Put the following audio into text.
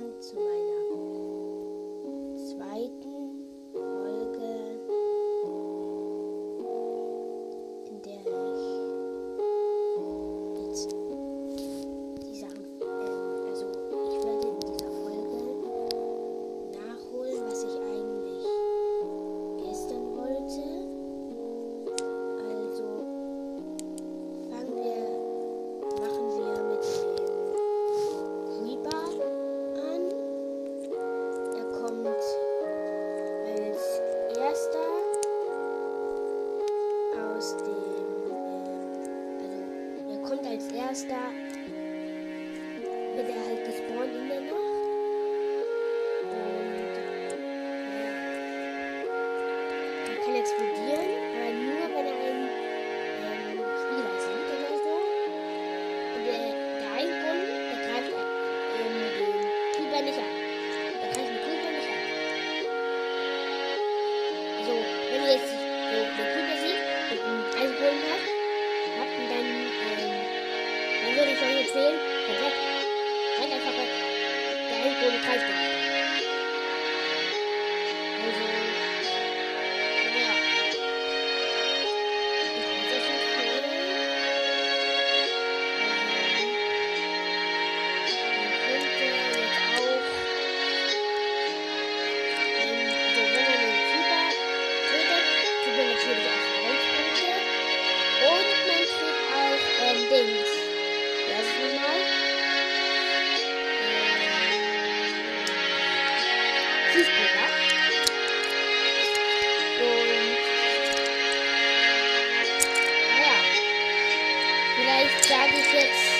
to my aus dem. Äh, also, er kommt als erster. Wird er halt gespawnt in der Nacht. Und. Äh, ja. Er kann explodieren, aber nur wenn er einen. Ähm, Spieler sieht oder so. Und der, Einkommen, der greift ähm, den Creeper nicht an. Der greift den Creeper nicht an. So, wenn du jetzt. Den, den Creeper habt, habt und dann, ähm, dann würde ich euch empfehlen, rennt weg. Rennt einfach weg. Der Eisenboden greift. Also, things. Yes, you know? Please pick up. Yeah. Vielleicht sage ich